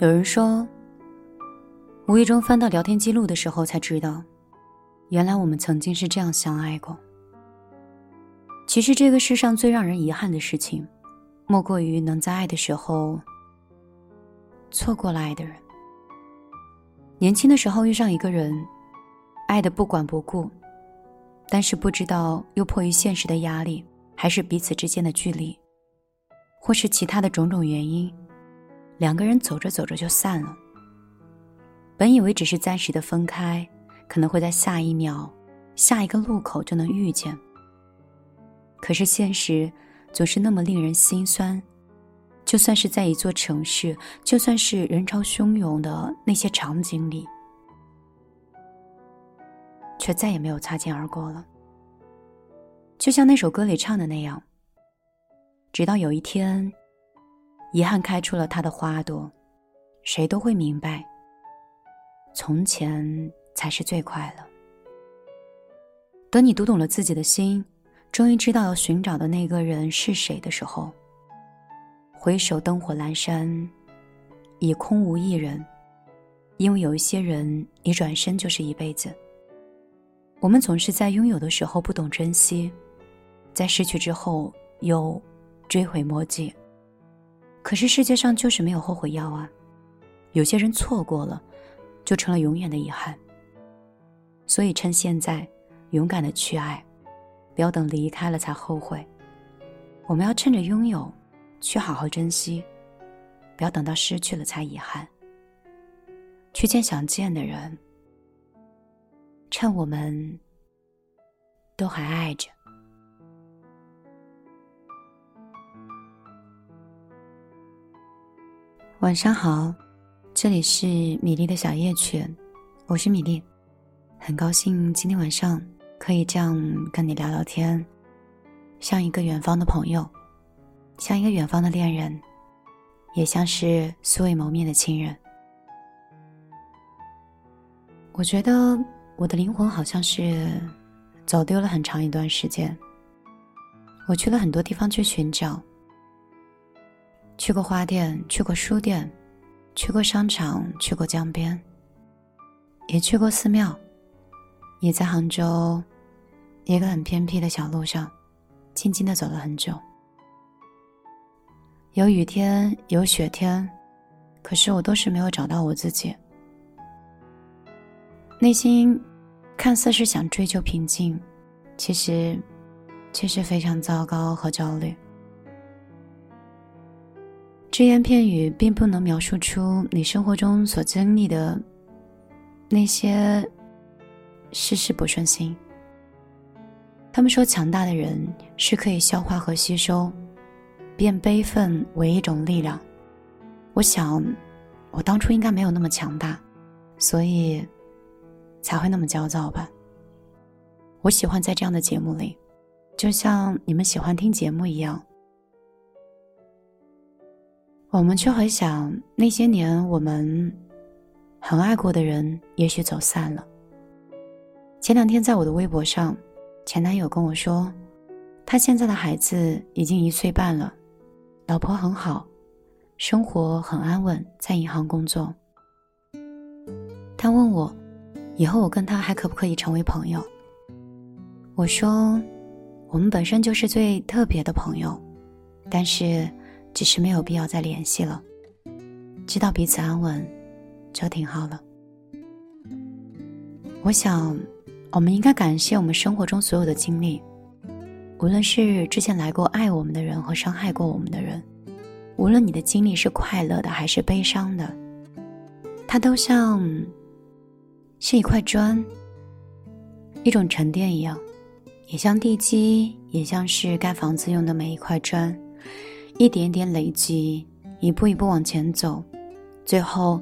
有人说，无意中翻到聊天记录的时候，才知道，原来我们曾经是这样相爱过。其实这个世上最让人遗憾的事情，莫过于能在爱的时候错过了爱的人。年轻的时候遇上一个人，爱的不管不顾，但是不知道又迫于现实的压力，还是彼此之间的距离，或是其他的种种原因。两个人走着走着就散了。本以为只是暂时的分开，可能会在下一秒、下一个路口就能遇见。可是现实总是那么令人心酸。就算是在一座城市，就算是人潮汹涌的那些场景里，却再也没有擦肩而过了。就像那首歌里唱的那样，直到有一天。遗憾开出了它的花朵，谁都会明白。从前才是最快乐。等你读懂了自己的心，终于知道要寻找的那个人是谁的时候，回首灯火阑珊，已空无一人。因为有一些人，一转身就是一辈子。我们总是在拥有的时候不懂珍惜，在失去之后又追悔莫及。可是世界上就是没有后悔药啊！有些人错过了，就成了永远的遗憾。所以趁现在，勇敢的去爱，不要等离开了才后悔。我们要趁着拥有，去好好珍惜，不要等到失去了才遗憾。去见想见的人，趁我们都还爱着。晚上好，这里是米粒的小夜曲，我是米粒，很高兴今天晚上可以这样跟你聊聊天，像一个远方的朋友，像一个远方的恋人，也像是素未谋面的亲人。我觉得我的灵魂好像是走丢了很长一段时间，我去了很多地方去寻找。去过花店，去过书店，去过商场，去过江边，也去过寺庙，也在杭州一个很偏僻的小路上，静静的走了很久。有雨天，有雪天，可是我都是没有找到我自己。内心看似是想追求平静，其实却是非常糟糕和焦虑。只言片语并不能描述出你生活中所经历的那些事事不顺心。他们说，强大的人是可以消化和吸收，变悲愤为一种力量。我想，我当初应该没有那么强大，所以才会那么焦躁吧。我喜欢在这样的节目里，就像你们喜欢听节目一样。我们却回想那些年，我们很爱过的人，也许走散了。前两天在我的微博上，前男友跟我说，他现在的孩子已经一岁半了，老婆很好，生活很安稳，在银行工作。他问我，以后我跟他还可不可以成为朋友？我说，我们本身就是最特别的朋友，但是。只是没有必要再联系了，知道彼此安稳，就挺好了。我想，我们应该感谢我们生活中所有的经历，无论是之前来过爱我们的人和伤害过我们的人，无论你的经历是快乐的还是悲伤的，它都像是一块砖，一种沉淀一样，也像地基，也像是盖房子用的每一块砖。一点点累积，一步一步往前走，最后，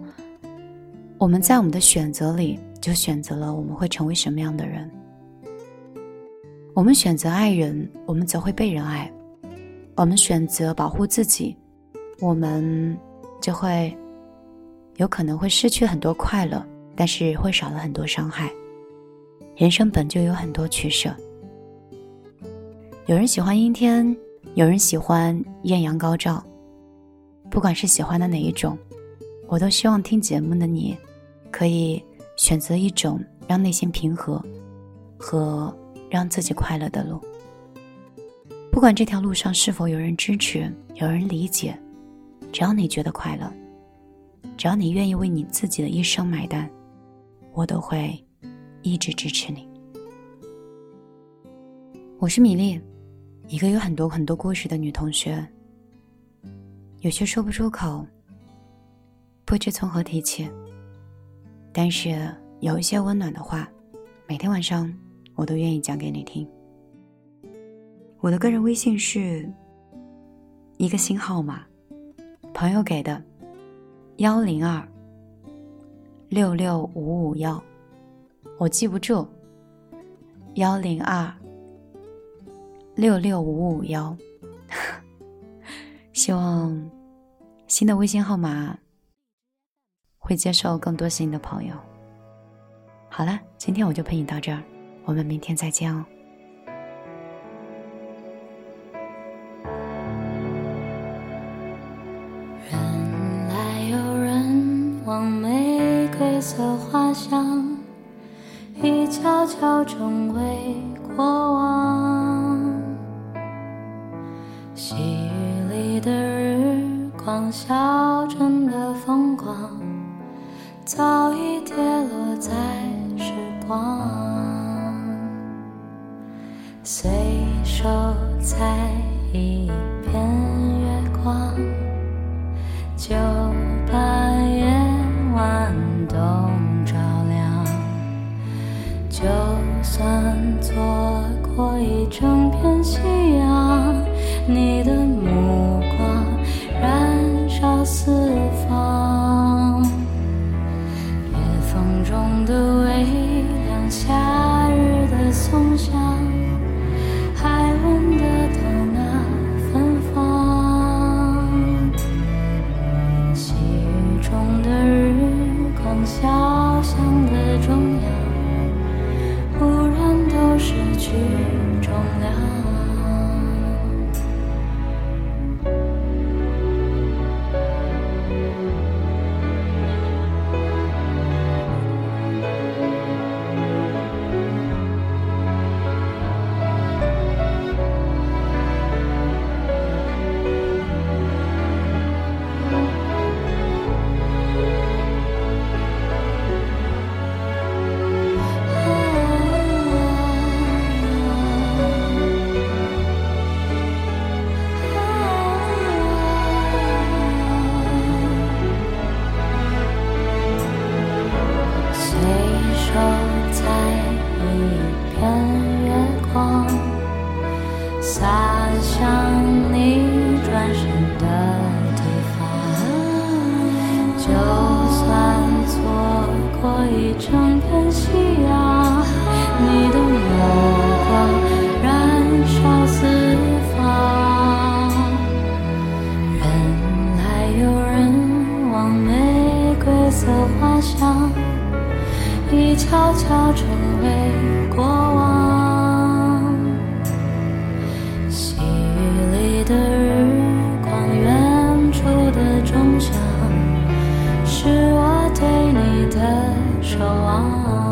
我们在我们的选择里就选择了我们会成为什么样的人。我们选择爱人，我们则会被人爱；我们选择保护自己，我们就会有可能会失去很多快乐，但是会少了很多伤害。人生本就有很多取舍，有人喜欢阴天。有人喜欢艳阳高照，不管是喜欢的哪一种，我都希望听节目的你，可以选择一种让内心平和和让自己快乐的路。不管这条路上是否有人支持、有人理解，只要你觉得快乐，只要你愿意为你自己的一生买单，我都会一直支持你。我是米粒，一个有很多很多故事的女同学。有些说不出口。不知从何提起，但是有一些温暖的话，每天晚上我都愿意讲给你听。我的个人微信是一个新号码，朋友给的，幺零二六六五五幺，我记不住，幺零二六六五五幺，希望新的微信号码。会接受更多新的朋友。好了，今天我就陪你到这儿，我们明天再见哦。小镇的风光。早已四方。夜风中的微洒向你转身的地方，就算错过一整片夕阳，你的目光燃烧四方。人来又人往，玫瑰色花香，已悄悄中。你的守望。